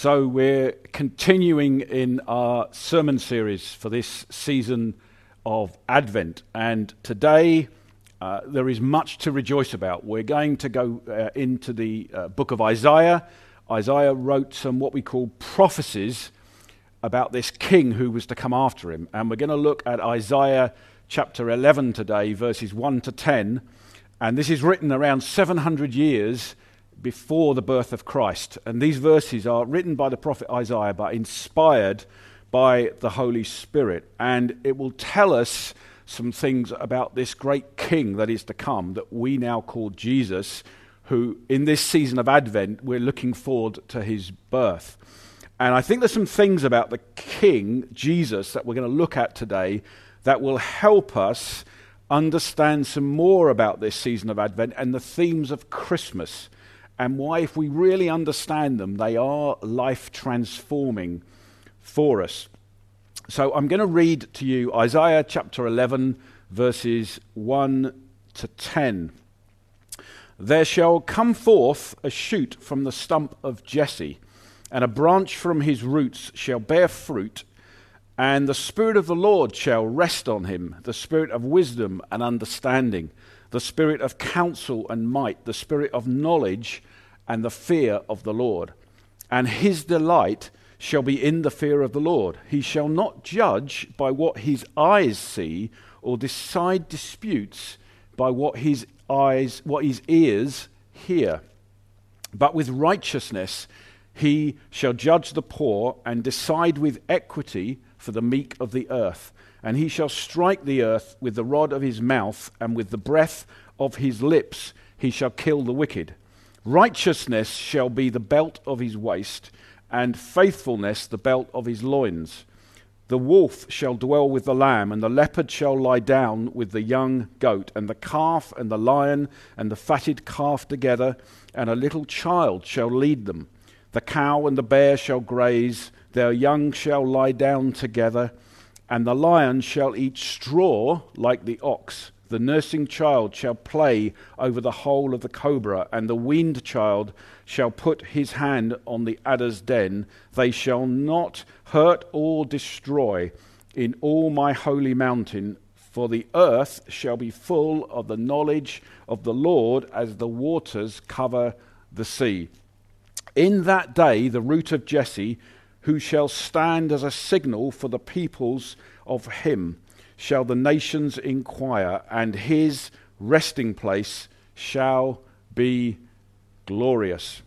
So, we're continuing in our sermon series for this season of Advent. And today, uh, there is much to rejoice about. We're going to go uh, into the uh, book of Isaiah. Isaiah wrote some what we call prophecies about this king who was to come after him. And we're going to look at Isaiah chapter 11 today, verses 1 to 10. And this is written around 700 years before the birth of Christ. And these verses are written by the prophet Isaiah, but inspired by the Holy Spirit. And it will tell us some things about this great king that is to come that we now call Jesus, who in this season of Advent, we're looking forward to his birth. And I think there's some things about the king, Jesus, that we're going to look at today that will help us understand some more about this season of Advent and the themes of Christmas and why, if we really understand them, they are life transforming for us. So I'm going to read to you Isaiah chapter 11, verses 1 to 10. There shall come forth a shoot from the stump of Jesse, and a branch from his roots shall bear fruit. And the Spirit of the Lord shall rest on him the Spirit of wisdom and understanding, the Spirit of counsel and might, the Spirit of knowledge and the fear of the Lord. And his delight shall be in the fear of the Lord. He shall not judge by what his eyes see, or decide disputes by what his eyes, what his ears hear. But with righteousness he shall judge the poor and decide with equity for the meek of the earth. And he shall strike the earth with the rod of his mouth, and with the breath of his lips he shall kill the wicked. Righteousness shall be the belt of his waist, and faithfulness the belt of his loins. The wolf shall dwell with the lamb, and the leopard shall lie down with the young goat, and the calf and the lion and the fatted calf together, and a little child shall lead them. The cow and the bear shall graze, their young shall lie down together, and the lion shall eat straw like the ox. The nursing child shall play over the hole of the cobra, and the weaned child shall put his hand on the adder's den. They shall not hurt or destroy in all my holy mountain, for the earth shall be full of the knowledge of the Lord as the waters cover the sea. In that day, the root of Jesse, who shall stand as a signal for the peoples of him shall the nations inquire, and his resting place shall be glorious.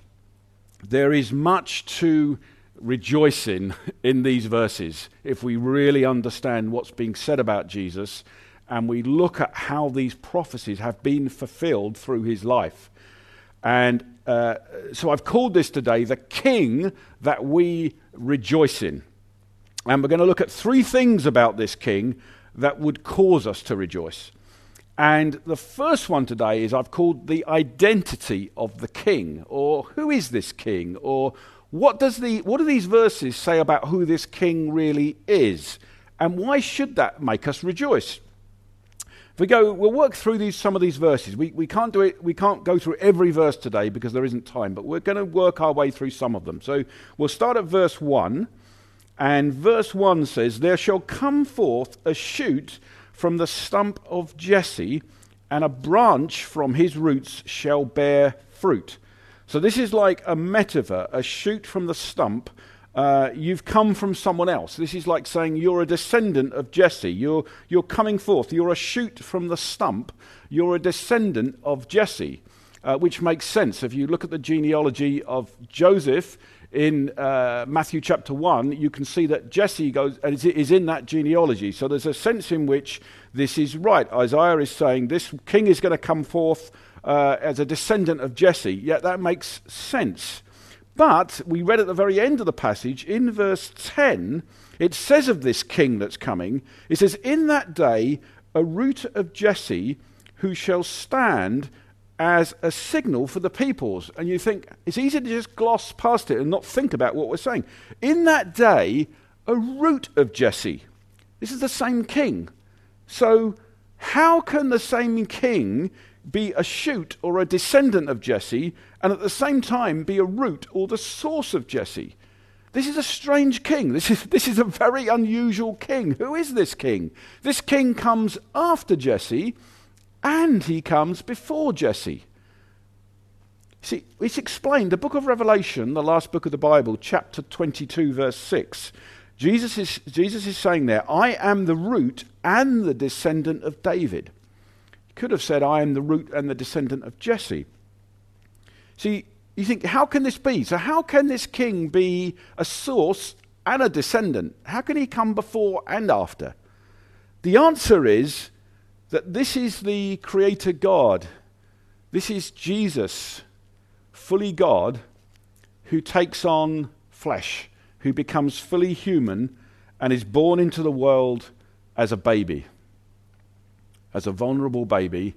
There is much to rejoice in in these verses if we really understand what's being said about Jesus and we look at how these prophecies have been fulfilled through his life. And uh, so I've called this today the King that we rejoice in. And we're going to look at three things about this King that would cause us to rejoice. And the first one today is I've called the identity of the king, or who is this king, or what, does the, what do these verses say about who this king really is, and why should that make us rejoice? If we go, we'll work through these, some of these verses. We, we, can't do it, we can't go through every verse today because there isn't time, but we're going to work our way through some of them. So we'll start at verse 1 and verse 1 says, There shall come forth a shoot from the stump of Jesse, and a branch from his roots shall bear fruit. So this is like a metaphor, a shoot from the stump. Uh, you've come from someone else. This is like saying you're a descendant of Jesse. You're, you're coming forth. You're a shoot from the stump. You're a descendant of Jesse, uh, which makes sense. If you look at the genealogy of Joseph, in uh, Matthew chapter 1, you can see that Jesse goes, is in that genealogy. So there's a sense in which this is right. Isaiah is saying this king is going to come forth uh, as a descendant of Jesse. Yet that makes sense. But we read at the very end of the passage, in verse 10, it says of this king that's coming, it says, In that day, a root of Jesse who shall stand as a signal for the peoples. And you think it's easy to just gloss past it and not think about what we're saying. In that day, a root of Jesse. This is the same king. So, how can the same king be a shoot or a descendant of Jesse and at the same time be a root or the source of Jesse? This is a strange king. This is, this is a very unusual king. Who is this king? This king comes after Jesse and he comes before Jesse. See, it's explained. The book of Revelation, the last book of the Bible, chapter 22, verse 6. Jesus is, Jesus is saying there, I am the root and the descendant of David. He could have said, I am the root and the descendant of Jesse. See, you think, how can this be? So, how can this king be a source and a descendant? How can he come before and after? The answer is that this is the Creator God. This is Jesus, fully God, who takes on flesh who becomes fully human and is born into the world as a baby, as a vulnerable baby,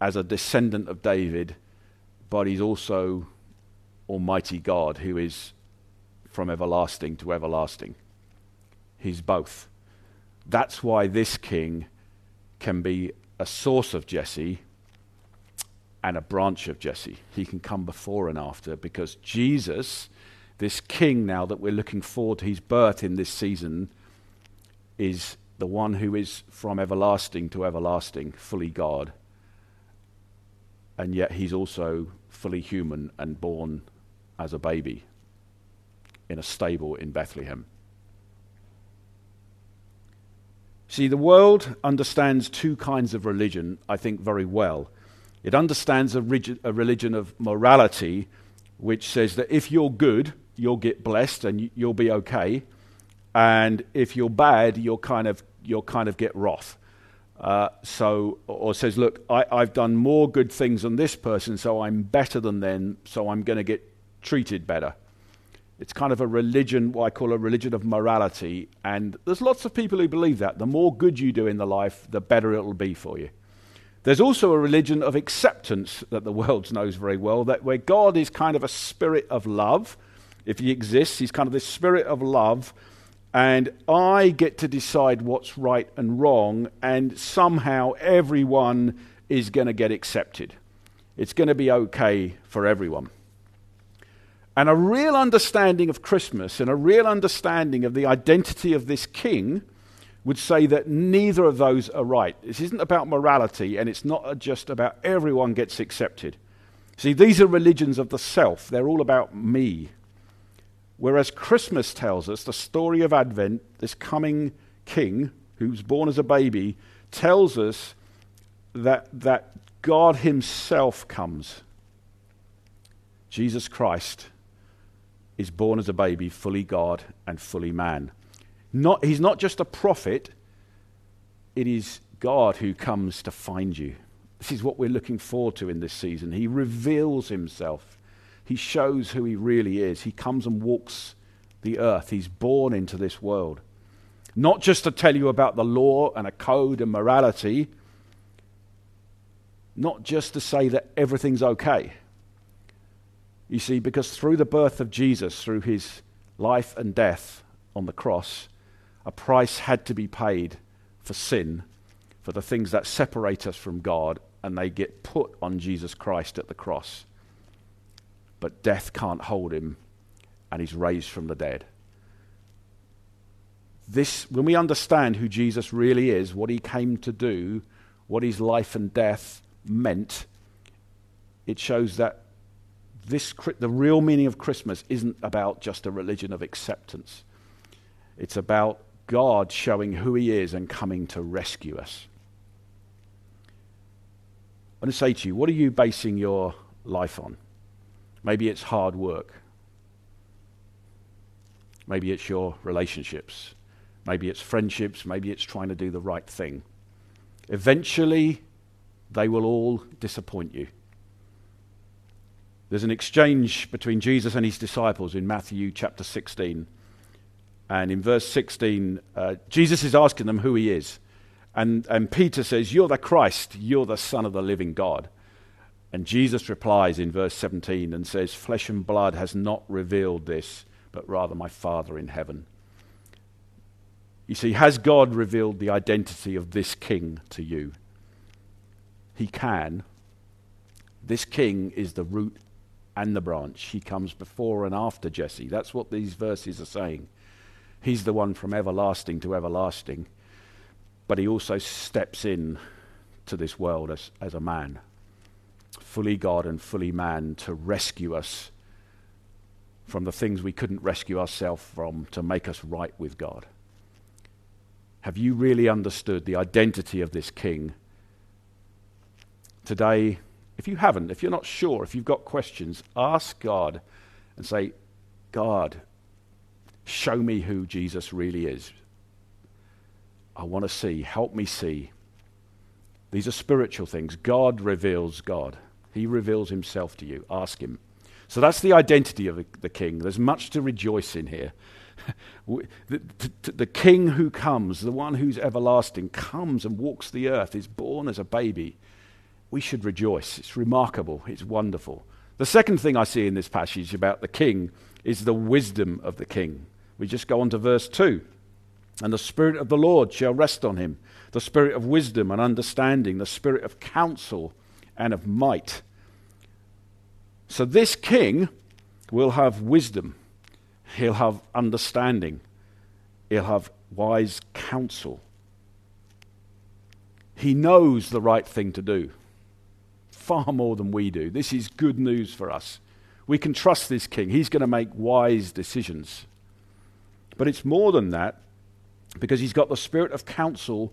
as a descendant of David, but he's also Almighty God who is from everlasting to everlasting. He's both. That's why this king can be a source of Jesse and a branch of Jesse. He can come before and after because Jesus this king now that we're looking forward to his birth in this season is the one who is from everlasting to everlasting, fully God. And yet he's also fully human and born as a baby in a stable in Bethlehem. See, the world understands two kinds of religion, I think, very well. It understands a, rig- a religion of morality, which says that if you're good, you'll get blessed and you'll be okay. And if you're bad, you'll kind of, you'll kind of get wrath. Uh, so, or says, look, I, I've done more good things than this person, so I'm better than them, so I'm going to get treated better. It's kind of a religion, what I call a religion of morality. And there's lots of people who believe that. The more good you do in the life, the better it'll be for you. There's also a religion of acceptance that the world knows very well, that where God is kind of a spirit of love if he exists, he's kind of this spirit of love, and I get to decide what's right and wrong, and somehow everyone is going to get accepted. It's going to be okay for everyone. And a real understanding of Christmas and a real understanding of the identity of this king would say that neither of those are right. This isn't about morality, and it's not just about everyone gets accepted. See, these are religions of the self, they're all about me. Whereas Christmas tells us the story of Advent, this coming king who's born as a baby, tells us that, that God Himself comes. Jesus Christ is born as a baby, fully God and fully man. Not, he's not just a prophet, it is God who comes to find you. This is what we're looking forward to in this season. He reveals Himself. He shows who he really is. He comes and walks the earth. He's born into this world. Not just to tell you about the law and a code and morality, not just to say that everything's okay. You see, because through the birth of Jesus, through his life and death on the cross, a price had to be paid for sin, for the things that separate us from God, and they get put on Jesus Christ at the cross but death can't hold him, and he's raised from the dead. This, when we understand who Jesus really is, what he came to do, what his life and death meant, it shows that this, the real meaning of Christmas isn't about just a religion of acceptance. It's about God showing who he is and coming to rescue us. I want to say to you, what are you basing your life on? Maybe it's hard work. Maybe it's your relationships. Maybe it's friendships. Maybe it's trying to do the right thing. Eventually, they will all disappoint you. There's an exchange between Jesus and his disciples in Matthew chapter 16. And in verse 16, uh, Jesus is asking them who he is. And, and Peter says, You're the Christ, you're the Son of the living God. And Jesus replies in verse 17 and says, Flesh and blood has not revealed this, but rather my Father in heaven. You see, has God revealed the identity of this king to you? He can. This king is the root and the branch. He comes before and after Jesse. That's what these verses are saying. He's the one from everlasting to everlasting, but he also steps in to this world as, as a man, fully God and fully man, to rescue us from the things we couldn't rescue ourselves from, to make us right with God. Have you really understood the identity of this king? Today, if you haven't, if you're not sure, if you've got questions, ask God and say, God, show me who Jesus really is. I want to see. Help me see. These are spiritual things. God reveals God, He reveals Himself to you. Ask Him. So that's the identity of the king. There's much to rejoice in here. the, the, king who comes, the one who's everlasting, comes and walks the earth, is born as a baby. We should rejoice. It's remarkable. It's wonderful. The second thing I see in this passage about the king is the wisdom of the king. We just go on to verse 2. And the Spirit of the Lord shall rest on him the Spirit of wisdom and understanding, the Spirit of counsel and of might so this king will have wisdom, he'll have understanding, he'll have wise counsel. He knows the right thing to do, far more than we do. This is good news for us. We can trust this king. He's going to make wise decisions. But it's more than that because he's got the spirit of counsel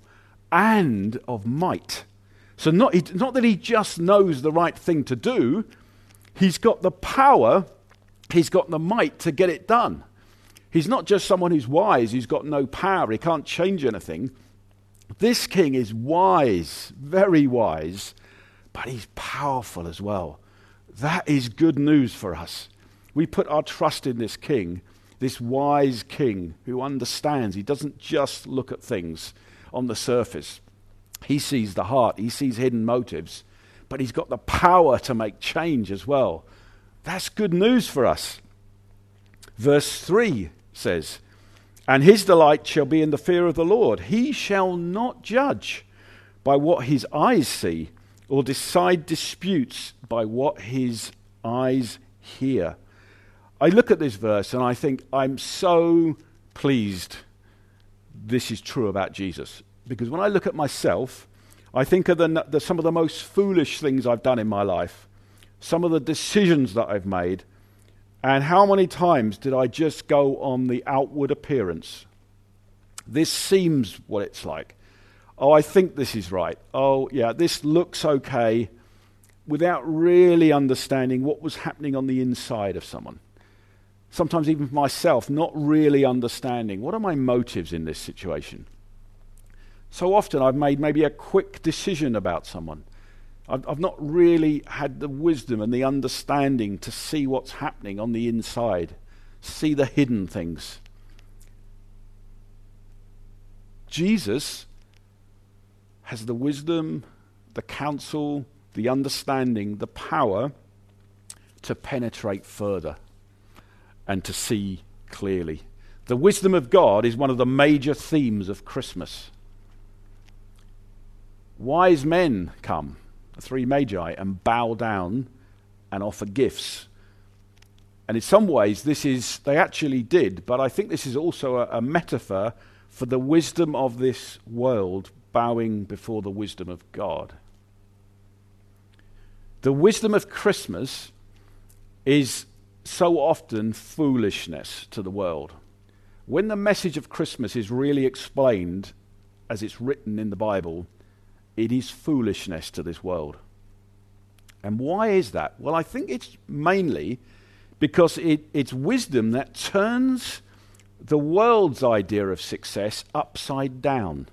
and of might. So, not, not that he just knows the right thing to do, He's got the power, he's got the might to get it done. He's not just someone who's wise, who's got no power, he can't change anything. This king is wise, very wise, but he's powerful as well. That is good news for us. We put our trust in this king, this wise king who understands. He doesn't just look at things on the surface, he sees the heart, he sees hidden motives but he's got the power to make change as well. That's good news for us. Verse 3 says, And his delight shall be in the fear of the Lord. He shall not judge by what his eyes see, or decide disputes by what his eyes hear. I look at this verse and I think, I'm so pleased this is true about Jesus. Because when I look at myself, I think of the, the, some of the most foolish things I've done in my life, some of the decisions that I've made, and how many times did I just go on the outward appearance? This seems what it's like. Oh, I think this is right. Oh, yeah, this looks okay, without really understanding what was happening on the inside of someone. Sometimes, even myself, not really understanding what are my motives in this situation. So often I've made maybe a quick decision about someone. I've, I've not really had the wisdom and the understanding to see what's happening on the inside, see the hidden things. Jesus has the wisdom, the counsel, the understanding, the power to penetrate further and to see clearly. The wisdom of God is one of the major themes of Christmas wise men come, the three magi, and bow down and offer gifts. And in some ways, this is, they actually did, but I think this is also a, a metaphor for the wisdom of this world bowing before the wisdom of God. The wisdom of Christmas is so often foolishness to the world. When the message of Christmas is really explained as it's written in the Bible, it is foolishness to this world. And why is that? Well, I think it's mainly because it, it's wisdom that turns the world's idea of success upside down.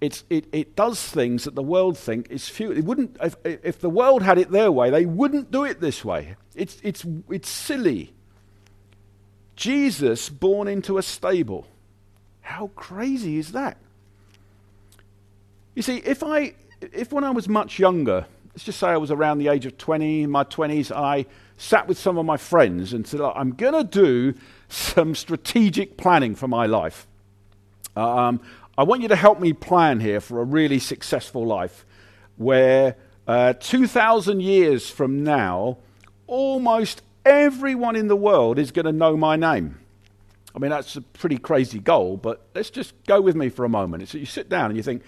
It's, it, it does things that the world think is few. It wouldn't, if, if the world had it their way, they wouldn't do it this way. It's, it's, it's silly. Jesus born into a stable. How crazy is that? You see, if I, if when I was much younger, let's just say I was around the age of 20, in my 20s, I sat with some of my friends and said, I'm going to do some strategic planning for my life. Um, I want you to help me plan here for a really successful life where uh, 2,000 years from now, almost everyone in the world is going to know my name. I mean, that's a pretty crazy goal, but let's just go with me for a moment. So you sit down and you think,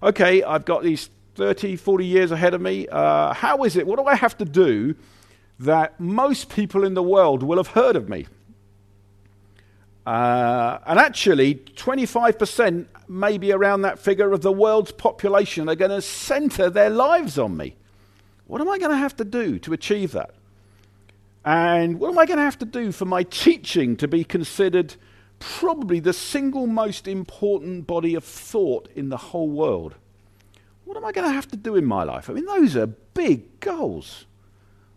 okay, I've got these 30, 40 years ahead of me. Uh, how is it? What do I have to do that most people in the world will have heard of me? Uh, and actually, 25%, maybe around that figure, of the world's population are going to center their lives on me. What am I going to have to do to achieve that? And what am I going to have to do for my teaching to be considered probably the single most important body of thought in the whole world? What am I going to have to do in my life? I mean, those are big goals.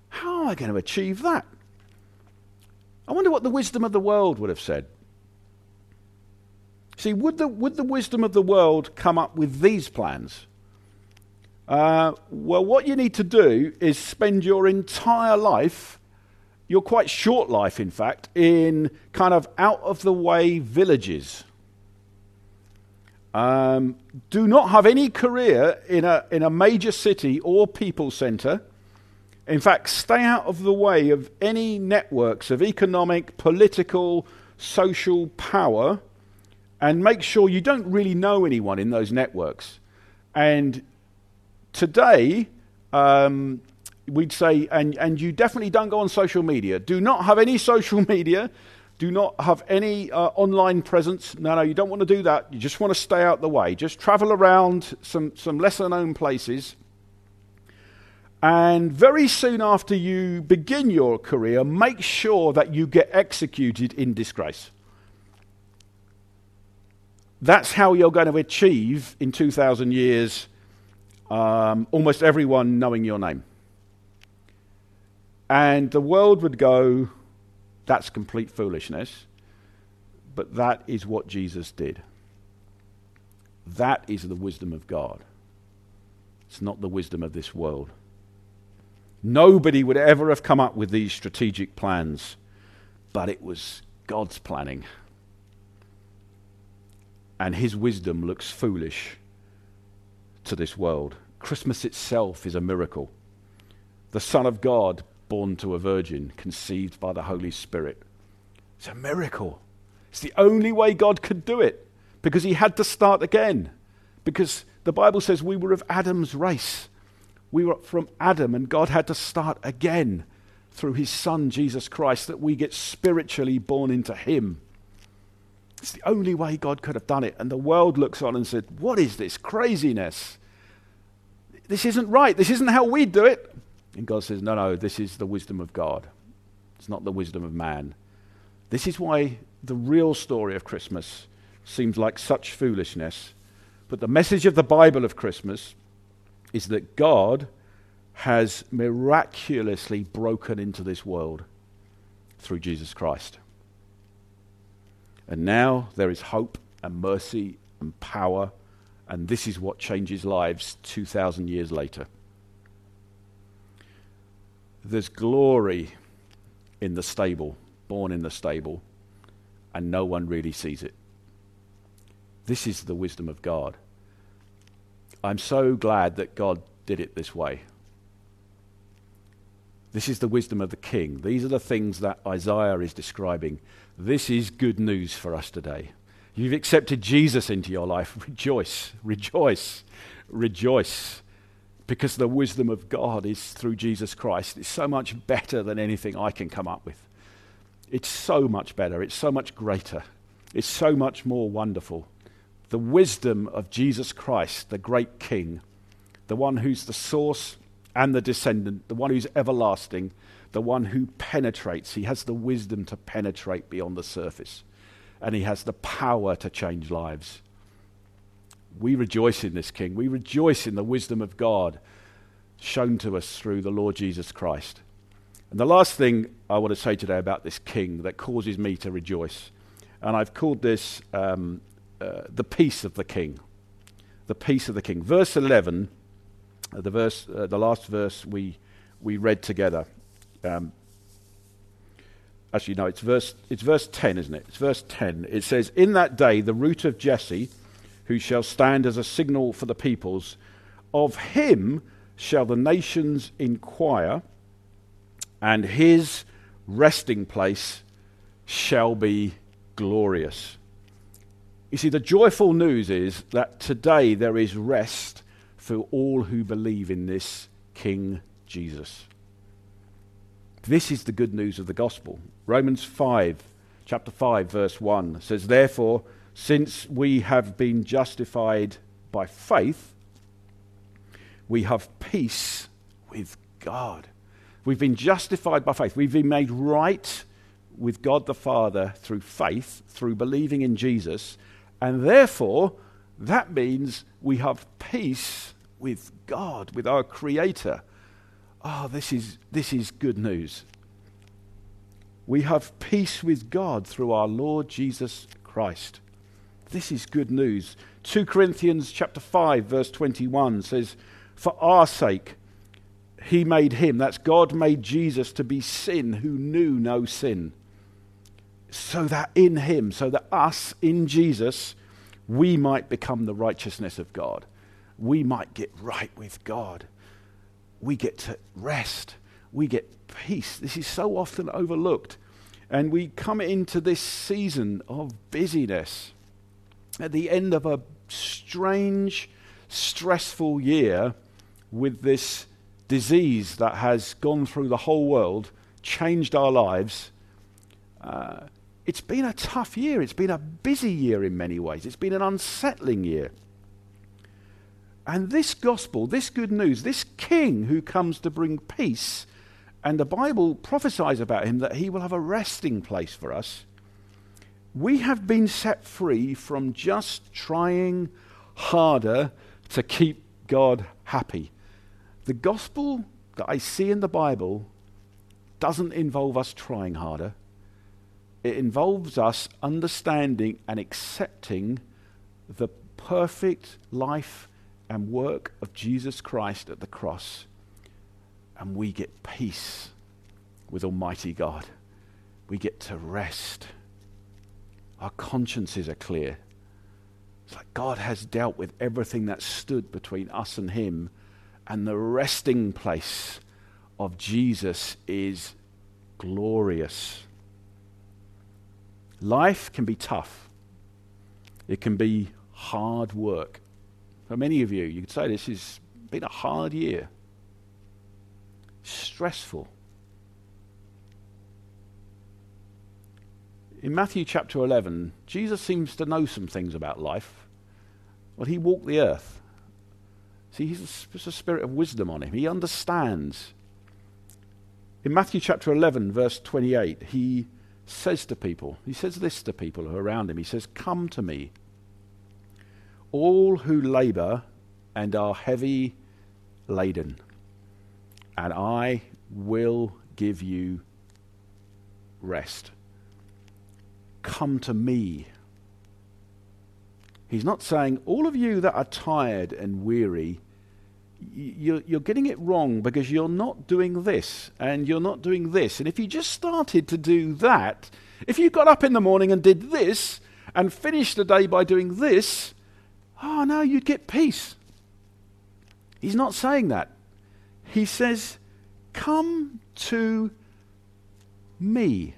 How am I going to achieve that? I wonder what the wisdom of the world would have said. See, would the, would the wisdom of the world come up with these plans? Uh, well, what you need to do is spend your entire life, your quite short life, in fact, in kind of out of the way villages. Um, do not have any career in a, in a major city or people centre. In fact, stay out of the way of any networks of economic, political, social power and make sure you don't really know anyone in those networks. And today, um, we'd say, and, and you definitely don't go on social media. Do not have any social media. Do not have any uh, online presence. No, no, you don't want to do that. You just want to stay out the way. Just travel around some, some lesser known places. And very soon after you begin your career, make sure that you get executed in disgrace. That's how you're going to achieve in 2,000 years um, almost everyone knowing your name. And the world would go, that's complete foolishness. But that is what Jesus did. That is the wisdom of God. It's not the wisdom of this world. Nobody would ever have come up with these strategic plans, but it was God's planning. And his wisdom looks foolish to this world. Christmas itself is a miracle. The Son of God born to a virgin, conceived by the Holy Spirit. It's a miracle. It's the only way God could do it because he had to start again. Because the Bible says we were of Adam's race. We were from Adam, and God had to start again through his Son, Jesus Christ, that we get spiritually born into him. It's the only way God could have done it. And the world looks on and said, What is this craziness? This isn't right. This isn't how we do it. And God says, No, no, this is the wisdom of God. It's not the wisdom of man. This is why the real story of Christmas seems like such foolishness. But the message of the Bible of Christmas is that God has miraculously broken into this world through Jesus Christ. And now there is hope and mercy and power, and this is what changes lives 2,000 years later. There's glory in the stable, born in the stable, and no one really sees it. This is the wisdom of God. I'm so glad that God did it this way. This is the wisdom of the king. These are the things that Isaiah is describing. This is good news for us today. You've accepted Jesus into your life. Rejoice, rejoice, rejoice because the wisdom of God is through Jesus Christ. It's so much better than anything I can come up with. It's so much better. It's so much greater. It's so much more wonderful. The wisdom of Jesus Christ, the great King, the one who's the source and the descendant, the one who's everlasting, the one who penetrates. He has the wisdom to penetrate beyond the surface, and he has the power to change lives we rejoice in this King. We rejoice in the wisdom of God shown to us through the Lord Jesus Christ. And the last thing I want to say today about this King that causes me to rejoice, and I've called this um, uh, the peace of the King. The peace of the King. Verse 11, uh, the, verse, uh, the last verse we, we read together. Um, actually, no, it's verse, it's verse 10, isn't it? It's verse 10. It says, In that day, the root of Jesse who shall stand as a signal for the peoples. Of him shall the nations inquire, and his resting place shall be glorious. You see, the joyful news is that today there is rest for all who believe in this King Jesus. This is the good news of the gospel. Romans 5, chapter 5, verse 1 says, Therefore, since we have been justified by faith, we have peace with God. We've been justified by faith. We've been made right with God the Father through faith, through believing in Jesus. And therefore, that means we have peace with God, with our Creator. Oh, this is, this is good news. We have peace with God through our Lord Jesus Christ. This is good news. 2 Corinthians chapter 5 verse 21 says, "For our sake he made him, that's God made Jesus to be sin who knew no sin, so that in him, so that us in Jesus, we might become the righteousness of God. We might get right with God. We get to rest. We get peace. This is so often overlooked. And we come into this season of busyness at the end of a strange, stressful year with this disease that has gone through the whole world, changed our lives. Uh, it's been a tough year. It's been a busy year in many ways. It's been an unsettling year. And this gospel, this good news, this king who comes to bring peace, and the Bible prophesies about him that he will have a resting place for us. We have been set free from just trying harder to keep God happy. The gospel that I see in the Bible doesn't involve us trying harder. It involves us understanding and accepting the perfect life and work of Jesus Christ at the cross. And we get peace with Almighty God. We get to rest. Our consciences are clear. It's like God has dealt with everything that stood between us and Him and the resting place of Jesus is glorious. Life can be tough, it can be hard work. For many of you, you could say this has been a hard year, stressful. In Matthew chapter 11, Jesus seems to know some things about life. Well, he walked the earth. See, he's a, a spirit of wisdom on him. He understands. In Matthew chapter 11, verse 28, he says to people, he says this to people who are around him. He says, Come to me, all who labor and are heavy laden, and I will give you rest. Come to me He's not saying, all of you that are tired and weary, you're, you're, getting it wrong because you're not doing this and you're not doing this. And if you just started to do that, if you got up in the morning and did this and finished the day by doing this, oh no, you'd get peace. He's not saying that. He says, Come to me.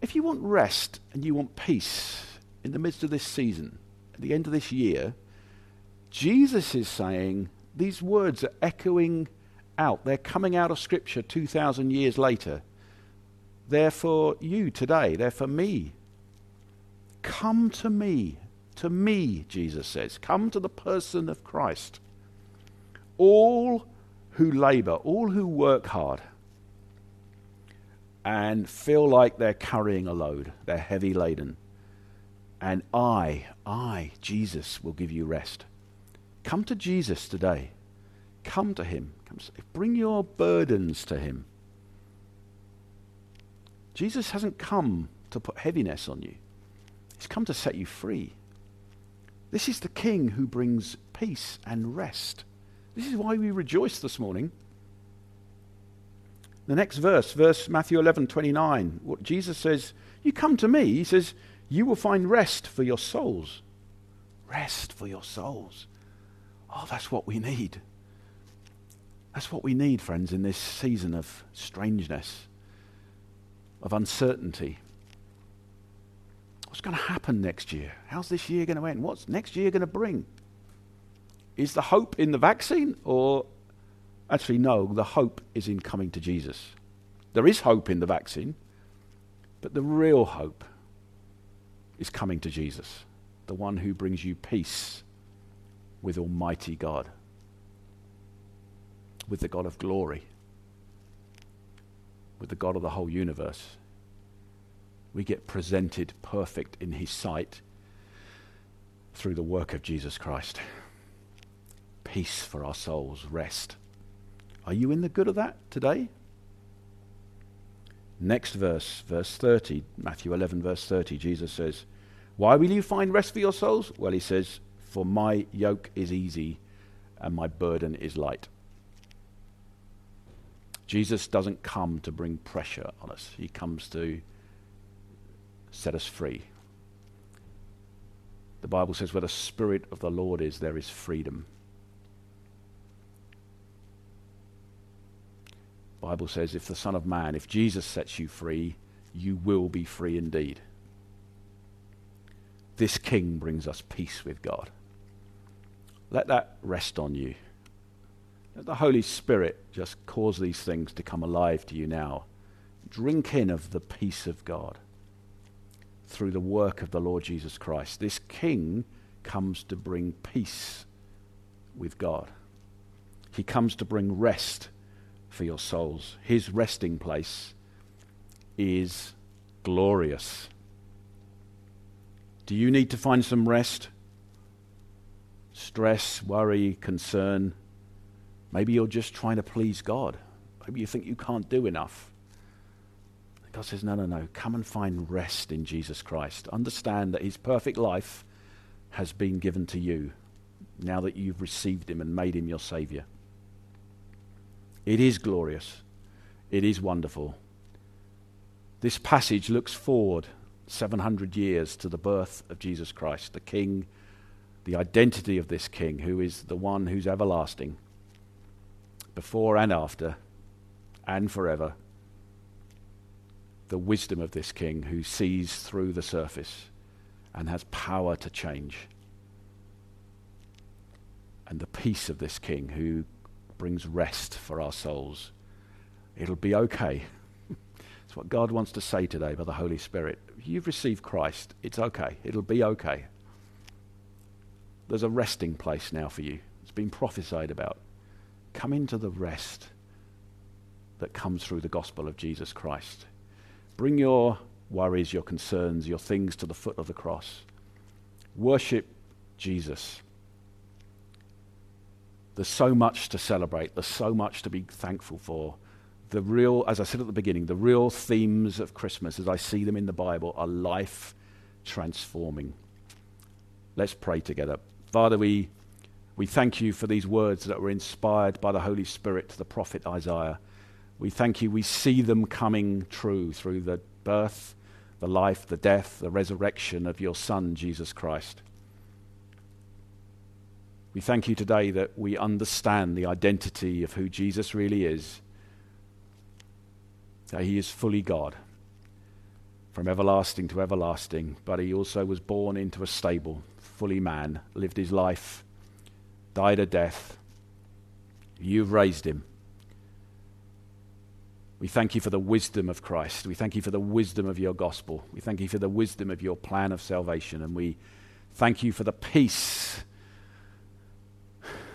If you want rest and you want peace, in the midst of this season, at the end of this year, Jesus is saying these words are echoing out. They're coming out of Scripture 2,000 years later. They're for you today, they're for me. Come to me. To me, Jesus says. Come to the person of Christ. All who labor, all who work hard, and feel like they're carrying a load, they're heavy laden and I, I, Jesus, will give you rest. Come to Jesus today. Come to Him. Come, bring your burdens to Him. Jesus hasn't come to put heaviness on you, He's come to set you free. This is the King who brings peace and rest. This is why we rejoice this morning. The next verse, verse Matthew 11, 29, what Jesus says, You come to me. He says, you will find rest for your souls. Rest for your souls. Oh, that's what we need. That's what we need, friends, in this season of strangeness, of uncertainty. What's going to happen next year? How's this year going to end? What's next year going to bring? Is the hope in the vaccine? Or actually, no, the hope is in coming to Jesus. There is hope in the vaccine, but the real hope is coming to Jesus, the one who brings you peace with Almighty God, with the God of glory, with the God of the whole universe. We get presented perfect in His sight through the work of Jesus Christ. Peace for our souls, rest. Are you in the good of that today? Next verse, verse 30, Matthew 11, verse 30, Jesus says, Why will you find rest for your souls? Well, he says, For my yoke is easy and my burden is light. Jesus doesn't come to bring pressure on us, he comes to set us free. The Bible says, Where the Spirit of the Lord is, there is freedom. Bible says if the Son of Man, if Jesus sets you free, you will be free indeed. This King brings us peace with God. Let that rest on you. Let the Holy Spirit just cause these things to come alive to you now. Drink in of the peace of God through the work of the Lord Jesus Christ. This King comes to bring peace with God. He comes to bring rest for your souls. His resting place is glorious. Do you need to find some rest? Stress, worry, concern. Maybe you're just trying to please God. Maybe you think you can't do enough. God says, No, no, no. Come and find rest in Jesus Christ. Understand that His perfect life has been given to you now that you've received Him and made Him your Savior. It is glorious. It is wonderful. This passage looks forward 700 years to the birth of Jesus Christ, the King, the identity of this King, who is the one who's everlasting, before and after, and forever. The wisdom of this King who sees through the surface and has power to change. And the peace of this King who brings rest for our souls. It'll be okay. It's what God wants to say today by the Holy Spirit. You've received Christ. It's okay. It'll be okay. There's a resting place now for you. It's been prophesied about. Come into the rest that comes through the gospel of Jesus Christ. Bring your worries, your concerns, your things to the foot of the cross. Worship Jesus. There's so much to celebrate, there's so much to be thankful for. The real, as I said at the beginning, the real themes of Christmas, as I see them in the Bible, are life transforming. Let's pray together. Father, we, we thank you for these words that were inspired by the Holy Spirit to the prophet Isaiah. We thank you, we see them coming true through the birth, the life, the death, the resurrection of your Son, Jesus Christ. We thank you today that we understand the identity of who Jesus really is, that he is fully God, from everlasting to everlasting, but he also was born into a stable, fully man, lived his life, died a death. You've raised him. We thank you for the wisdom of Christ. We thank you for the wisdom of your gospel. We thank you for the wisdom of your plan of salvation. And we thank you for the peace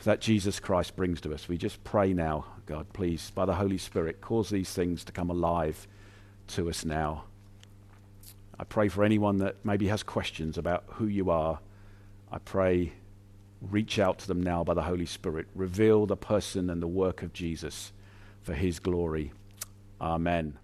that Jesus Christ brings to us. We just pray now, God, please, by the Holy Spirit, cause these things to come alive to us now. I pray for anyone that maybe has questions about who you are. I pray, reach out to them now by the Holy Spirit. Reveal the person and the work of Jesus for his glory. Amen.